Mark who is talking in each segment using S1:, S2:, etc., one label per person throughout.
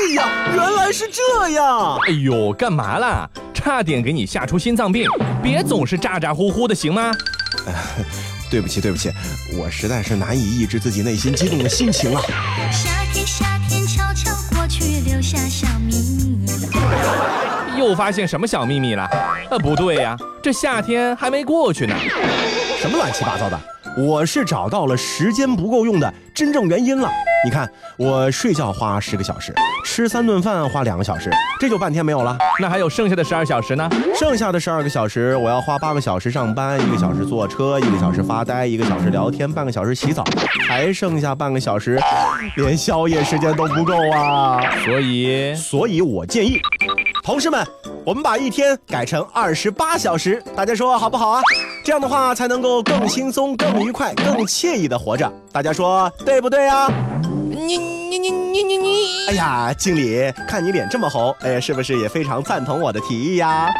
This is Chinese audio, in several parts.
S1: 哎呀，原来是这样！
S2: 哎呦，干嘛啦？差点给你吓出心脏病！别总是咋咋呼呼的，行吗？
S1: 对不起，对不起，我实在是难以抑制自己内心激动的心情啊！
S3: 夏天，夏天悄悄过去，留下小秘密。
S2: 又发现什么小秘密了？呃，不对呀，这夏天还没过去呢。
S1: 什么乱七八糟的？我是找到了时间不够用的真正原因了。你看，我睡觉花十个小时，吃三顿饭花两个小时，这就半天没有了。
S2: 那还有剩下的十二小时呢？
S1: 剩下的十二个小时，我要花八个小时上班，一个小时坐车，一个小时发呆，一个小时聊天，半个小时洗澡，还剩下半个小时，连宵夜时间都不够啊！
S2: 所以，
S1: 所以我建议，同事们，我们把一天改成二十八小时，大家说好不好啊？这样的话才能够更轻松、更愉快、更惬意的活着。大家说对不对啊？
S2: 你你你你你你！
S1: 哎呀，经理，看你脸这么红，哎，是不是也非常赞同我的提议呀？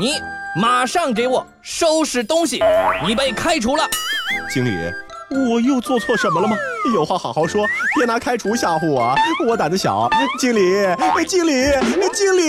S2: 你马上给我收拾东西，你被开除了。
S1: 经理，我又做错什么了吗？有话好好说，别拿开除吓唬我，我胆子小。经理，经理，经理。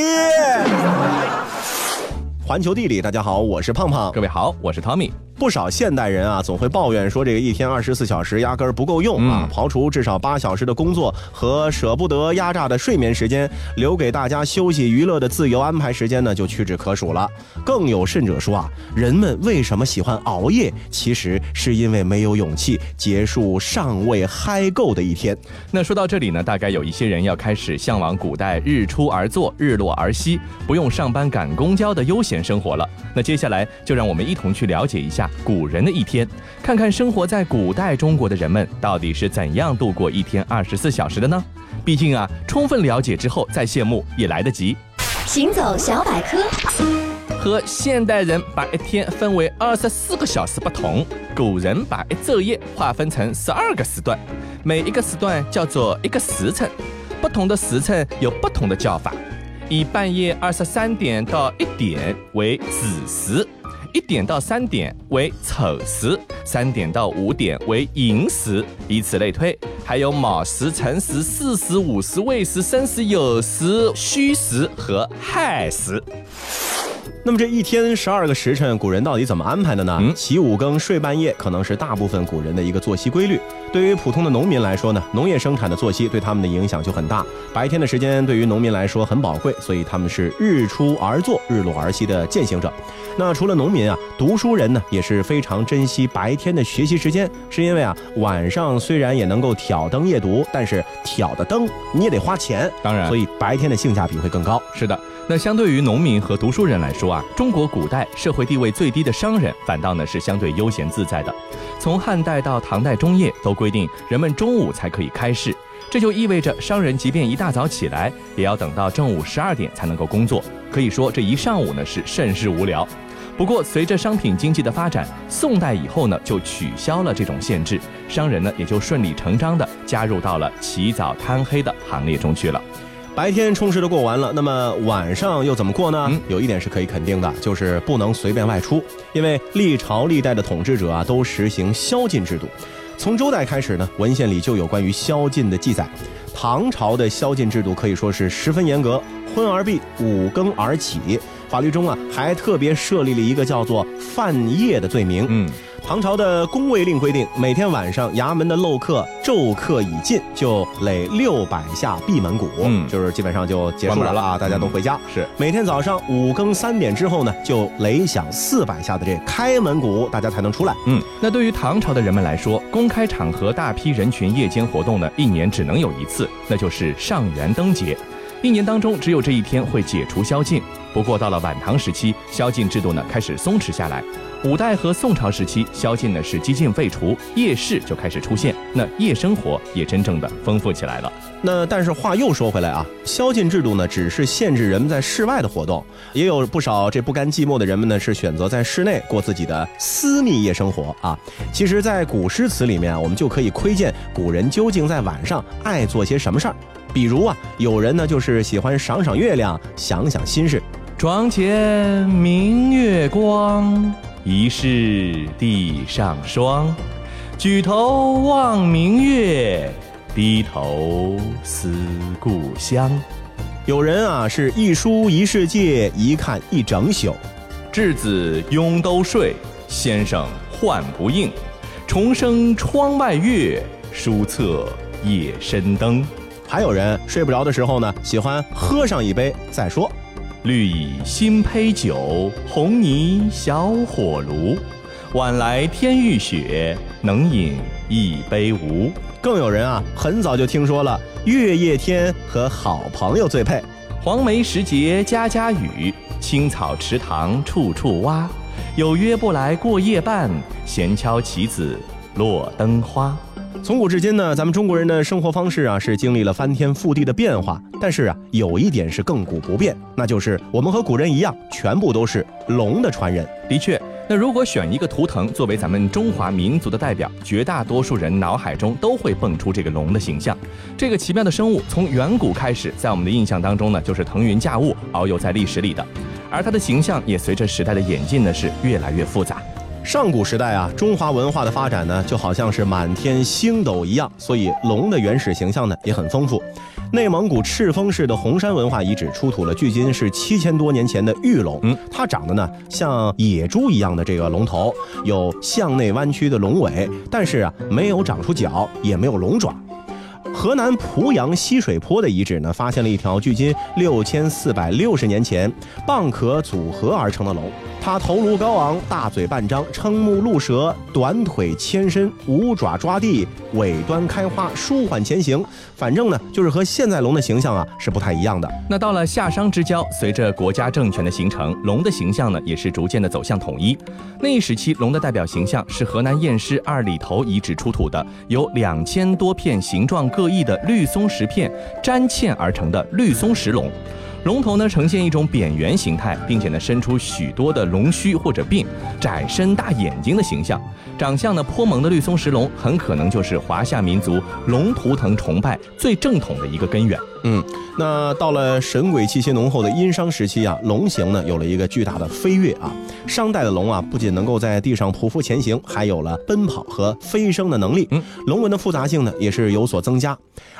S1: 环球地理，大家好，我是胖胖。
S2: 各位好，我是 Tommy。
S1: 不少现代人啊，总会抱怨说这个一天二十四小时压根儿不够用啊。刨除至少八小时的工作和舍不得压榨的睡眠时间，留给大家休息娱乐的自由安排时间呢，就屈指可数了。更有甚者说啊，人们为什么喜欢熬夜？其实是因为没有勇气结束尚未嗨够的一天。
S2: 那说到这里呢，大概有一些人要开始向往古代日出而作、日落而息，不用上班赶公交的悠闲生活了。那接下来就让我们一同去了解一下。古人的一天，看看生活在古代中国的人们到底是怎样度过一天二十四小时的呢？毕竟啊，充分了解之后再羡慕也来得及。
S3: 行走小百科，
S2: 和现代人把一天分为二十四个小时不同，古人把一昼夜划分成十二个时段，每一个时段叫做一个时辰，不同的时辰有不同的叫法，以半夜二十三点到一点为子时。一点到三点为丑时，三点到五点为寅时，以此类推，还有卯时、辰时、巳时、午时、未时、申时、酉时、戌时和亥时。
S1: 那么这一天十二个时辰，古人到底怎么安排的呢？起五更睡半夜，可能是大部分古人的一个作息规律。对于普通的农民来说呢，农业生产的作息对他们的影响就很大。白天的时间对于农民来说很宝贵，所以他们是日出而作、日落而息的践行者。那除了农民啊，读书人呢也是非常珍惜白天的学习时间，是因为啊晚上虽然也能够挑灯夜读，但是挑的灯你也得花钱，
S2: 当然，
S1: 所以白天的性价比会更高。
S2: 是的。那相对于农民和读书人来说啊，中国古代社会地位最低的商人反倒呢是相对悠闲自在的。从汉代到唐代中叶，都规定人们中午才可以开市，这就意味着商人即便一大早起来，也要等到正午十二点才能够工作。可以说这一上午呢是甚是无聊。不过随着商品经济的发展，宋代以后呢就取消了这种限制，商人呢也就顺理成章的加入到了起早贪黑的行列中去了。
S1: 白天充实的过完了，那么晚上又怎么过呢？有一点是可以肯定的，就是不能随便外出，因为历朝历代的统治者啊都实行宵禁制度。从周代开始呢，文献里就有关于宵禁的记载。唐朝的宵禁制度可以说是十分严格，昏而闭，五更而起。法律中啊还特别设立了一个叫做犯夜的罪名。嗯。唐朝的宫卫令规定，每天晚上衙门的漏客昼刻已尽，就垒六百下闭门鼓，嗯，就是基本上就结束了啊，大家都回家。
S2: 是，
S1: 每天早上五更三点之后呢，就擂响四百下的这开门鼓，大家才能出来。
S2: 嗯，那对于唐朝的人们来说，公开场合大批人群夜间活动呢，一年只能有一次，那就是上元灯节。一年当中只有这一天会解除宵禁。不过到了晚唐时期，宵禁制度呢开始松弛下来。五代和宋朝时期，宵禁呢是几近废除，夜市就开始出现，那夜生活也真正的丰富起来了。
S1: 那但是话又说回来啊，宵禁制度呢只是限制人们在室外的活动，也有不少这不甘寂寞的人们呢是选择在室内过自己的私密夜生活啊。其实，在古诗词里面啊，我们就可以窥见古人究竟在晚上爱做些什么事儿。比如啊，有人呢就是喜欢赏赏月亮，想想心事。
S2: 床前明月光，疑是地上霜。举头望明月，低头思故乡。
S1: 有人啊是一书一世界，一看一整宿。
S2: 稚子拥兜睡，先生唤不应。重生窗外月，书册夜深灯。
S1: 还有人睡不着的时候呢，喜欢喝上一杯再说。
S2: 绿蚁新醅酒，红泥小火炉。晚来天欲雪，能饮一杯无？
S1: 更有人啊，很早就听说了月夜天和好朋友最配。
S2: 黄梅时节家家雨，青草池塘处处蛙。有约不来过夜半，闲敲棋子落灯花。
S1: 从古至今呢，咱们中国人的生活方式啊是经历了翻天覆地的变化，但是啊有一点是亘古不变，那就是我们和古人一样，全部都是龙的传人。
S2: 的确，那如果选一个图腾作为咱们中华民族的代表，绝大多数人脑海中都会蹦出这个龙的形象。这个奇妙的生物从远古开始，在我们的印象当中呢，就是腾云驾雾、遨游在历史里的，而它的形象也随着时代的演进呢，是越来越复杂。
S1: 上古时代啊，中华文化的发展呢，就好像是满天星斗一样，所以龙的原始形象呢也很丰富。内蒙古赤峰市的红山文化遗址出土了距今是七千多年前的玉龙，嗯，它长得呢像野猪一样的这个龙头，有向内弯曲的龙尾，但是啊没有长出角，也没有龙爪。河南濮阳西水坡的遗址呢，发现了一条距今六千四百六十年前蚌壳组合而成的龙。它头颅高昂，大嘴半张，瞠目露舌，短腿牵身，五爪抓地，尾端开花，舒缓前行。反正呢，就是和现在龙的形象啊是不太一样的。
S2: 那到了夏商之交，随着国家政权的形成，龙的形象呢也是逐渐的走向统一。那一时期，龙的代表形象是河南偃师二里头遗址出土的，由两千多片形状各异的绿松石片粘嵌而成的绿松石龙。龙头呢呈现一种扁圆形态，并且呢伸出许多的龙须或者鬓，窄身大眼睛的形象，长相呢颇萌的绿松石龙，很可能就是华夏民族龙图腾崇拜最正统的一个根源。
S1: 嗯，那到了神鬼气息浓厚的殷商时期啊，龙形呢有了一个巨大的飞跃啊。商代的龙啊，不仅能够在地上匍匐前行，还有了奔跑和飞升的能力。嗯，龙纹的复杂性呢也是有所增加。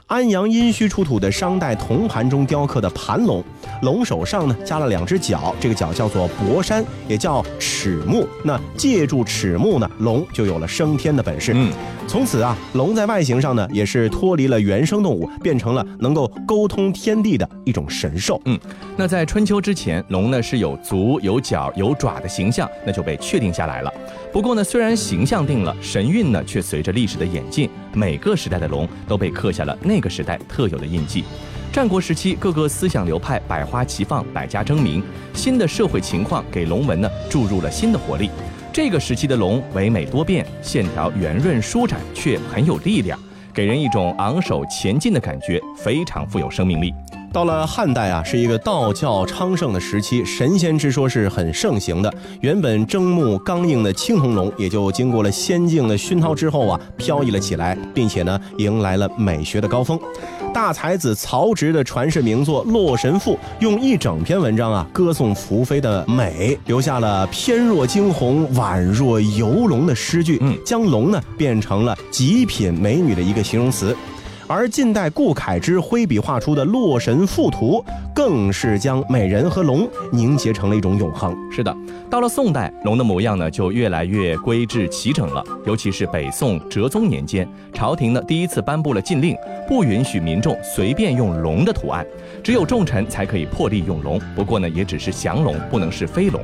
S1: 安阳殷墟出土的商代铜盘中雕刻的盘龙，龙首上呢加了两只角，这个角叫做博山，也叫齿目。那借助齿目呢，龙就有了升天的本事。嗯，从此啊，龙在外形上呢也是脱离了原生动物，变成了能够沟通天地的一种神兽。
S2: 嗯，那在春秋之前，龙呢是有足、有角、有爪的形象，那就被确定下来了。不过呢，虽然形象定了，神韵呢却随着历史的演进，每个时代的龙都被刻下了那个时代特有的印记。战国时期，各个思想流派百花齐放，百家争鸣，新的社会情况给龙纹呢注入了新的活力。这个时期的龙唯美多变，线条圆润舒展，却很有力量，给人一种昂首前进的感觉，非常富有生命力。
S1: 到了汉代啊，是一个道教昌盛的时期，神仙之说是很盛行的。原本睁目刚硬的青铜龙，也就经过了仙境的熏陶之后啊，飘逸了起来，并且呢，迎来了美学的高峰。大才子曹植的传世名作《洛神赋》，用一整篇文章啊，歌颂宓妃的美，留下了翩若惊鸿、宛若游龙的诗句，嗯，将龙呢变成了极品美女的一个形容词。而近代顾恺之挥笔画出的《洛神赋图》，更是将美人和龙凝结成了一种永恒。
S2: 是的，到了宋代，龙的模样呢就越来越规制齐整了。尤其是北宋哲宗年间，朝廷呢第一次颁布了禁令，不允许民众随便用龙的图案，只有重臣才可以破例用龙。不过呢，也只是降龙，不能是飞龙。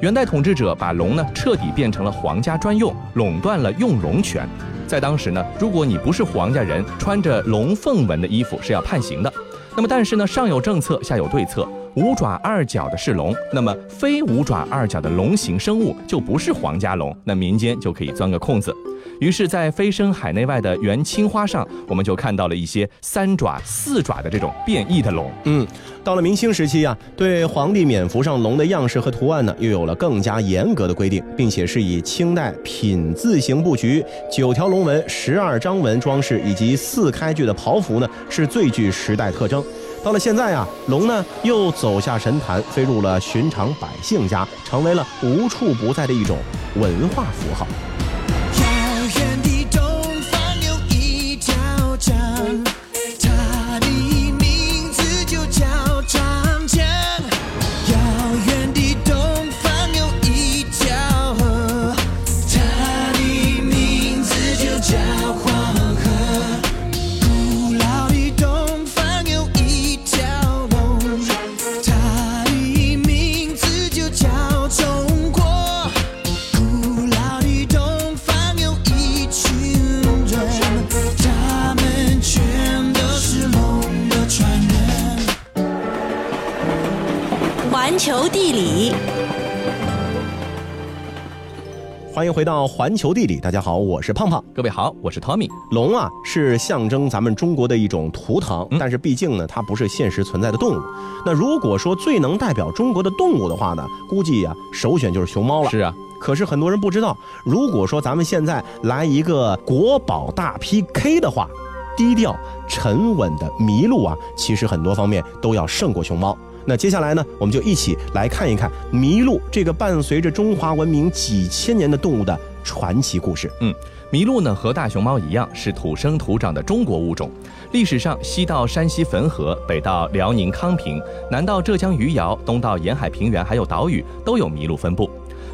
S2: 元代统治者把龙呢彻底变成了皇家专用，垄断了用龙权。在当时呢，如果你不是皇家人，穿着龙凤纹的衣服是要判刑的。那么，但是呢，上有政策，下有对策。五爪二角的是龙，那么非五爪二角的龙形生物就不是皇家龙，那民间就可以钻个空子。于是，在飞升海内外的元青花上，我们就看到了一些三爪、四爪的这种变异的龙。
S1: 嗯，到了明清时期啊，对皇帝冕服上龙的样式和图案呢，又有了更加严格的规定，并且是以清代品字形布局、九条龙纹、十二章纹装饰以及四开具的袍服呢，是最具时代特征。到了现在啊，龙呢又走下神坛，飞入了寻常百姓家，成为了无处不在的一种文化符号。欢迎回到环球地理，大家好，我是胖胖。
S2: 各位好，我是 Tommy。
S1: 龙啊，是象征咱们中国的一种图腾，
S2: 嗯
S1: 但是毕竟呢，它不是现实存在的动物。那如果说最能代表中国的动物的话呢，估计呀、首选就是熊猫了。
S2: 是啊，
S1: 可是很多人不知道，如果说咱们现在来一个国宝大 PK 的话，低调沉稳的麋鹿啊，其实很多方面都要胜过熊猫。那接下来呢，我们就一起来看一看麋鹿这个伴随着中华文明几千年的动物的传奇故事。
S2: 嗯，麋鹿呢和大熊猫一样是土生土长的中国物种。历史上，西到山西汾河，北到辽宁康平，南到浙江余姚，东到沿海平原，还有岛屿，都有麋鹿分布。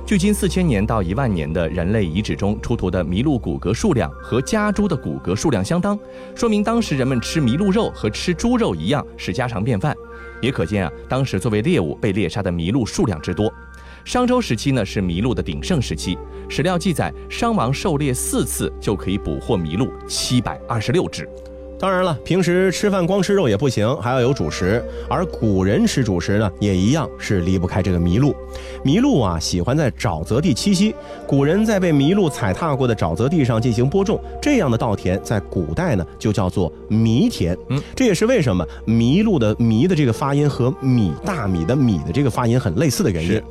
S2: 距今四千年到一万年的人类遗址中出土的麋鹿骨骼数量和家猪的骨骼数量相当，说明当时人们吃麋鹿肉和吃猪肉一样是家常便饭。也可见啊，当时作为猎物被猎杀的麋鹿数量之多。商周时期呢是麋鹿的鼎盛时期，史料记载，商王狩猎四次就可以捕获麋鹿七百二十六只。
S1: 当然了，平时吃饭光吃肉也不行，还要有主食。而古人吃主食呢，也一样是离不开这个麋鹿。麋鹿啊，喜欢在沼泽地栖息。古人在被麋鹿踩踏过的沼泽地上进行播种，这样的稻田在古代呢就叫做糜田。
S2: 嗯，
S1: 这也是为什么麋鹿的麋的这个发音和米大米的米的这个发音很类似的原因。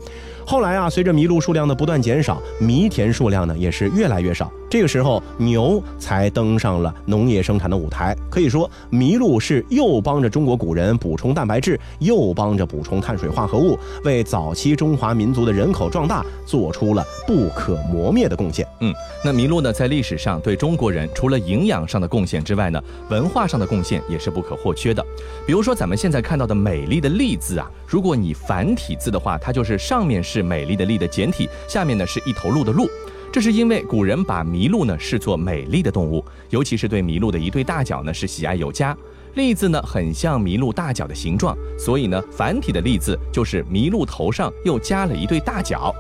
S1: 后来啊，随着麋鹿数量的不断减少，糜田数量呢也是越来越少。这个时候，牛才登上了农业生产的舞台。可以说，麋鹿是又帮着中国古人补充蛋白质，又帮着补充碳水化合物，为早期中华民族的人口壮大做出了不可磨灭的贡献。
S2: 嗯，那麋鹿呢，在历史上对中国人除了营养上的贡献之外呢，文化上的贡献也是不可或缺的。比如说咱们现在看到的美丽的“丽”字啊，如果你繁体字的话，它就是上面是是美丽的“丽”的简体，下面呢是一头鹿的“鹿”。这是因为古人把麋鹿呢视作美丽的动物，尤其是对麋鹿的一对大角呢是喜爱有加。栗字呢很像麋鹿大角的形状，所以呢繁体的栗字就是麋鹿头上又加了一对大角。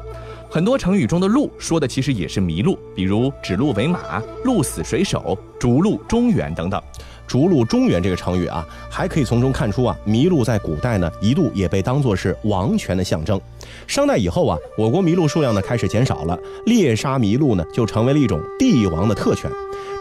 S2: 很多成语中的“鹿”说的其实也是麋鹿，比如指鹿为马、鹿死谁手、逐鹿中原等等。
S1: 逐鹿中原这个成语啊，还可以从中看出啊，麋鹿在古代呢一度也被当作是王权的象征。商代以后啊，我国麋鹿数量呢开始减少了，猎杀麋鹿呢就成为了一种帝王的特权。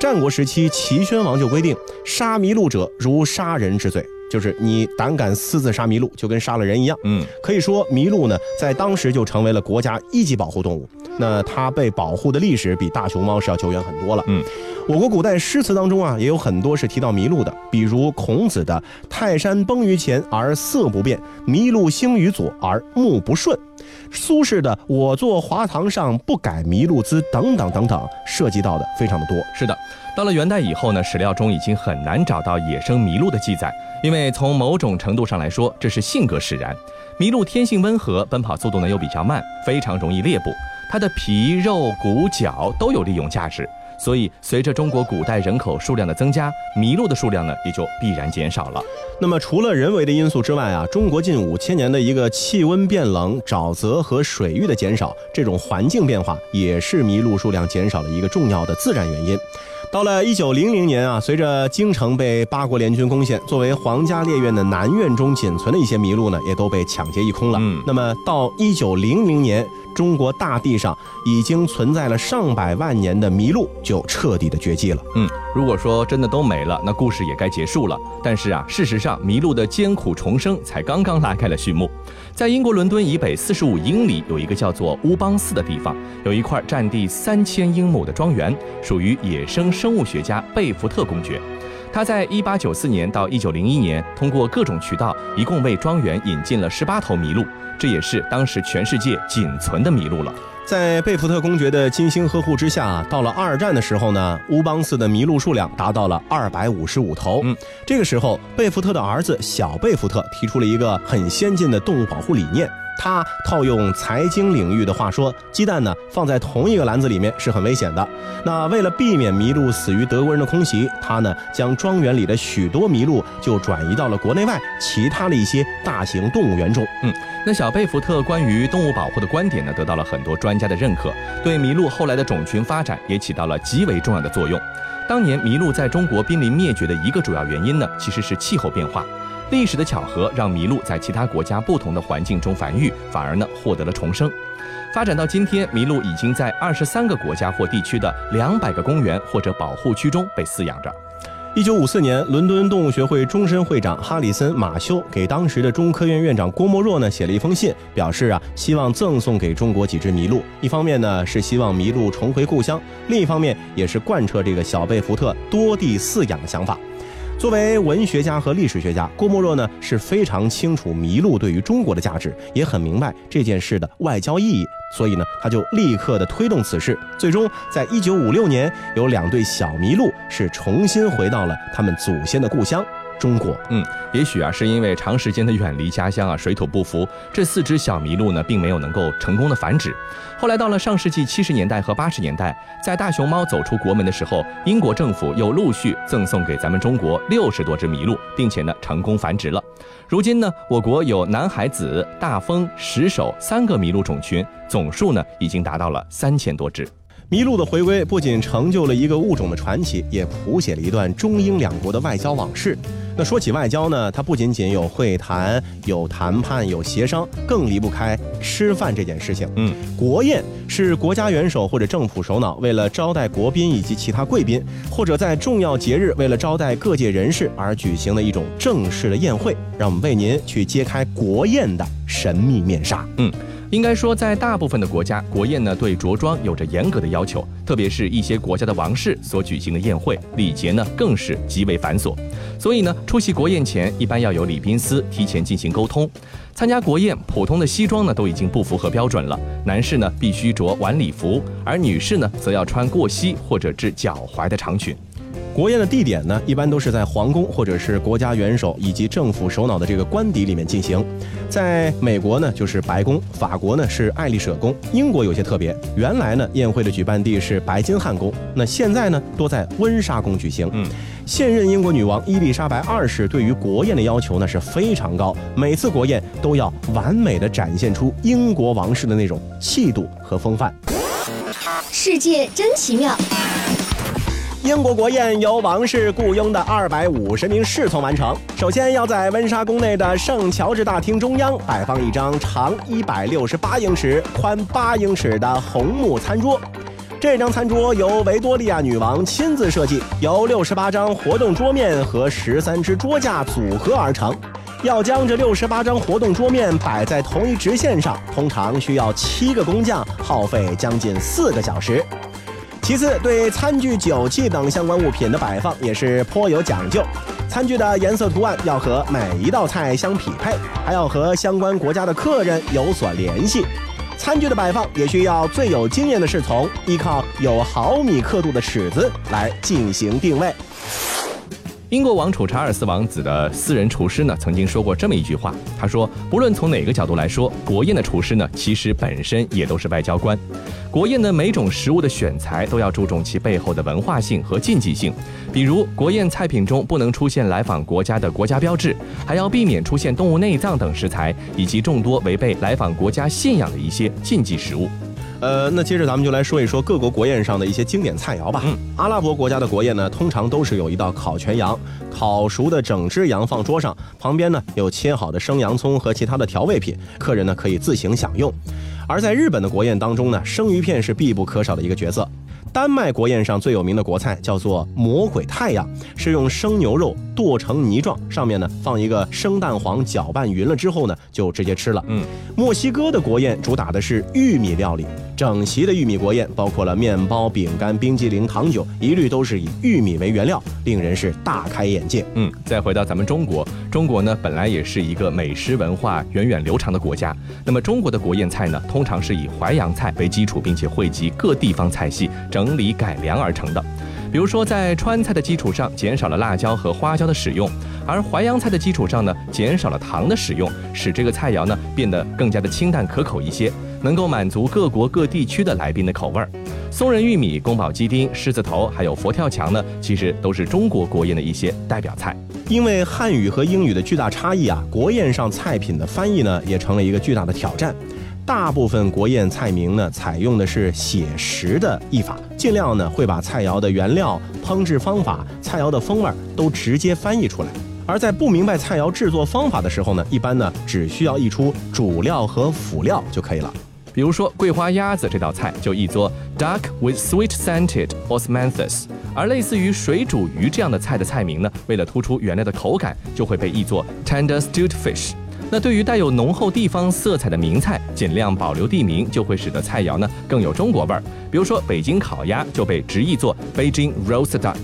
S1: 战国时期，齐宣王就规定，杀麋鹿者如杀人之罪，就是你胆敢私自杀麋鹿，就跟杀了人一样。
S2: 嗯，
S1: 可以说，麋鹿呢在当时就成为了国家一级保护动物。那它被保护的历史比大熊猫是要久远很多了。
S2: 嗯，
S1: 我国古代诗词当中啊，也有很多是提到麋鹿的，比如孔子的“泰山崩于前而色不变，麋鹿兴于左而目不顺”，苏轼的“我坐华堂上，不改麋鹿姿”等等等等，涉及到的非常的多。
S2: 是的，到了元代以后呢，史料中已经很难找到野生麋鹿的记载，因为从某种程度上来说，这是性格使然。麋鹿天性温和，奔跑速度呢又比较慢，非常容易猎捕。它的皮、肉、骨、角都有利用价值，所以随着中国古代人口数量的增加，麋鹿的数量呢也就必然减少了。
S1: 那么除了人为的因素之外啊，中国近五千年的一个气温变冷、沼泽和水域的减少，这种环境变化也是麋鹿数量减少的一个重要的自然原因。到了一九零零年啊，随着京城被八国联军攻陷，作为皇家猎院的南院中仅存的一些麋鹿呢，也都被抢劫一空了。
S2: 嗯
S1: 那么到一九零零年，中国大地上已经存在了上百万年的麋鹿就彻底的绝迹了。
S2: 嗯，如果说真的都没了，那故事也该结束了。但是啊，事实上，麋鹿的艰苦重生才刚刚拉开了序幕。在英国伦敦以北四十五英里，有一个叫做乌邦寺的地方，有一块占地三千英亩的庄园，属于野生生物学家贝福特公爵。他在一八九四年到一九零一年，通过各种渠道，一共为庄园引进了十八头麋鹿，这也是当时全世界仅存的麋鹿了。
S1: 在贝福特公爵的精心呵护之下，到了二战的时候呢，乌邦寺的麋鹿数量达到了二百五十五头。
S2: 嗯，
S1: 这个时候，贝福特的儿子小贝福特提出了一个很先进的动物保护理念。他套用财经领域的话说，鸡蛋呢放在同一个篮子里面是很危险的。那为了避免麋鹿死于德国人的空袭，他呢将庄园里的许多麋鹿就转移到了国内外其他的一些大型动物园中。
S2: 嗯，那小贝福特关于动物保护的观点呢，得到了很多专家的认可，对麋鹿后来的种群发展也起到了极为重要的作用。当年麋鹿在中国濒临灭绝的一个主要原因呢，其实是气候变化。历史的巧合让麋鹿在其他国家不同的环境中繁育，反而呢获得了重生。发展到今天，麋鹿已经在二十三个国家或地区的两百个公园或者保护区中被饲养着。
S1: 一九五四年，伦敦动物学会终身会长哈里森·马修给当时的中科院院长郭沫若呢写了一封信，表示啊希望赠送给中国几只麋鹿。一方面呢是希望麋鹿重回故乡，另一方面也是贯彻这个小贝福特多地饲养的想法。作为文学家和历史学家，郭沫若呢是非常清楚麋鹿对于中国的价值，也很明白这件事的外交意义，所以呢他就立刻的推动此事。最终，在一九五六年，有两对小麋鹿是重新回到了他们祖先的故乡。中国，
S2: 嗯，也许啊，是因为长时间的远离家乡啊，水土不服，这四只小麋鹿呢，并没有能够成功的繁殖。后来到了上世纪七十年代和八十年代，在大熊猫走出国门的时候，英国政府又陆续赠送给咱们中国六十多只麋鹿，并且呢，成功繁殖了。如今呢，我国有南海子、大丰、石首三个麋鹿种群，总数呢，已经达到了三千多只。
S1: 麋鹿的回归不仅成就了一个物种的传奇，也谱写了一段中英两国的外交往事。那说起外交呢，它不仅仅有会谈、有谈判、有协商，更离不开吃饭这件事情。
S2: 嗯，
S1: 国宴是国家元首或者政府首脑为了招待国宾以及其他贵宾，或者在重要节日为了招待各界人士而举行的一种正式的宴会。让我们为您去揭开国宴的神秘面纱。
S2: 嗯。应该说，在大部分的国家，国宴呢对着装有着严格的要求，特别是一些国家的王室所举行的宴会，礼节呢更是极为繁琐。所以呢，出席国宴前一般要有礼宾司提前进行沟通。参加国宴，普通的西装呢都已经不符合标准了，男士呢必须着晚礼服，而女士呢则要穿过膝或者至脚踝的长裙。
S1: 国宴的地点呢，一般都是在皇宫或者是国家元首以及政府首脑的这个官邸里面进行。在美国呢，就是白宫；法国呢是爱丽舍宫；英国有些特别，原来呢宴会的举办地是白金汉宫，那现在呢多在温莎宫举行。
S2: 嗯，
S1: 现任英国女王伊丽莎白二世对于国宴的要求呢是非常高，每次国宴都要完美的展现出英国王室的那种气度和风范。
S3: 世界真奇妙。
S1: 英国国宴由王室雇佣的二百五十名侍从完成。首先要在温莎宫内的圣乔治大厅中央摆放一张长一百六十八英尺、宽八英尺的红木餐桌。这张餐桌由维多利亚女王亲自设计，由六十八张活动桌面和十三只桌架组合而成。要将这六十八张活动桌面摆在同一直线上，通常需要七个工匠，耗费将近四个小时。其次，对餐具、酒器等相关物品的摆放也是颇有讲究。餐具的颜色图案要和每一道菜相匹配，还要和相关国家的客人有所联系。餐具的摆放也需要最有经验的侍从，依靠有毫米刻度的尺子来进行定位。
S2: 英国王储查尔斯王子的私人厨师呢，曾经说过这么一句话，他说：“不论从哪个角度来说，国宴的厨师呢，其实本身也都是外交官。国宴的每种食物的选材都要注重其背后的文化性和禁忌性，比如国宴菜品中不能出现来访国家的国家标志，还要避免出现动物内脏等食材，以及众多违背来访国家信仰的一些禁忌食物。”
S1: 呃，那接着咱们就来说一说各国国宴上的一些经典菜肴吧。
S2: 嗯，
S1: 阿拉伯国家的国宴呢，通常都是有一道烤全羊，烤熟的整只羊放桌上，旁边呢有切好的生洋葱和其他的调味品，客人呢可以自行享用。而在日本的国宴当中呢，生鱼片是必不可少的一个角色。丹麦国宴上最有名的国菜叫做魔鬼太阳，是用生牛肉剁成泥状，上面呢放一个生蛋黄，搅拌匀了之后呢就直接吃了。
S2: 嗯，
S1: 墨西哥的国宴主打的是玉米料理，整席的玉米国宴包括了面包、饼干、冰激凌、糖酒，一律都是以玉米为原料，令人是大开眼界。
S2: 嗯，再回到咱们中国，中国呢本来也是一个美食文化源远流长的国家。那么中国的国宴菜呢，通常是以淮扬菜为基础，并且汇集各地方菜系，整整理改良而成的。比如说，在川菜的基础上减少了辣椒和花椒的使用，而淮扬菜的基础上呢减少了糖的使用，使这个菜肴呢变得更加的清淡可口一些，能够满足各国各地区的来宾的口味儿。松仁玉米、宫保鸡丁、狮子头，还有佛跳墙呢，其实都是中国国宴的一些代表菜。
S1: 因为汉语和英语的巨大差异啊，国宴上菜品的翻译呢也成了一个巨大的挑战。大部分国宴菜名呢采用的是写实的译法，尽量呢会把菜肴的原料、烹制方法、菜肴的风味都直接翻译出来。而在不明白菜肴制作方法的时候呢，一般呢只需要译出主料和辅料就可以了。
S2: 比如说桂花鸭子这道菜就译作 duck with sweet scented osmanthus，而类似于水煮鱼这样的菜的菜名呢，为了突出原料的口感，就会被译作 tender stewed fish。那对于带有浓厚地方色彩的名菜，尽量保留地名，就会使得菜肴呢更有中国味儿。比如说北京烤鸭就被直译作 Beijing roast duck。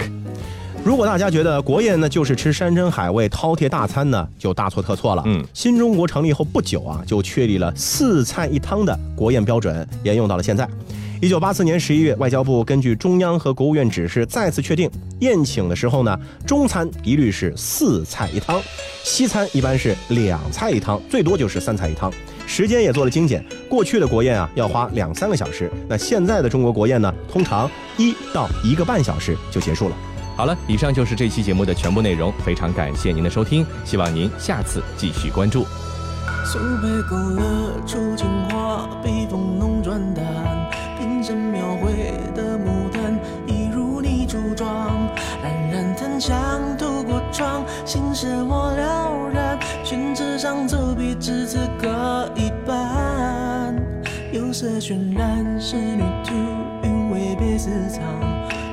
S1: 如果大家觉得国宴呢就是吃山珍海味、饕餮大餐呢，就大错特错了。
S2: 嗯
S1: 新中国成立后不久啊，就确立了四菜一汤的国宴标准，沿用到了现在。一九八四年十一月，外交部根据中央和国务院指示，再次确定宴请的时候呢，中餐一律是四菜一汤，西餐一般是两菜一汤，最多就是三菜一汤。时间也做了精简，过去的国宴啊要花两三个小时，那现在的中国国宴呢，通常一到一个半小时就结束了。
S2: 好了，以上就是这期节目的全部内容，非常感谢您的收听，希望您下次继续关注。
S4: 苏北勾勒出情花，笔锋浓转淡，平生描绘的牡丹，一如你初妆，冉冉檀香透过窗，心事我了然，宣纸上走笔至此各一半，釉色渲染仕女图，韵味别私藏，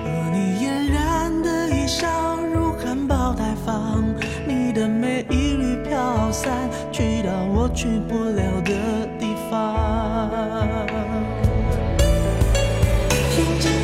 S4: 而你嫣然的一笑如含苞待放，你的美一缕飘散，去到我去不 change.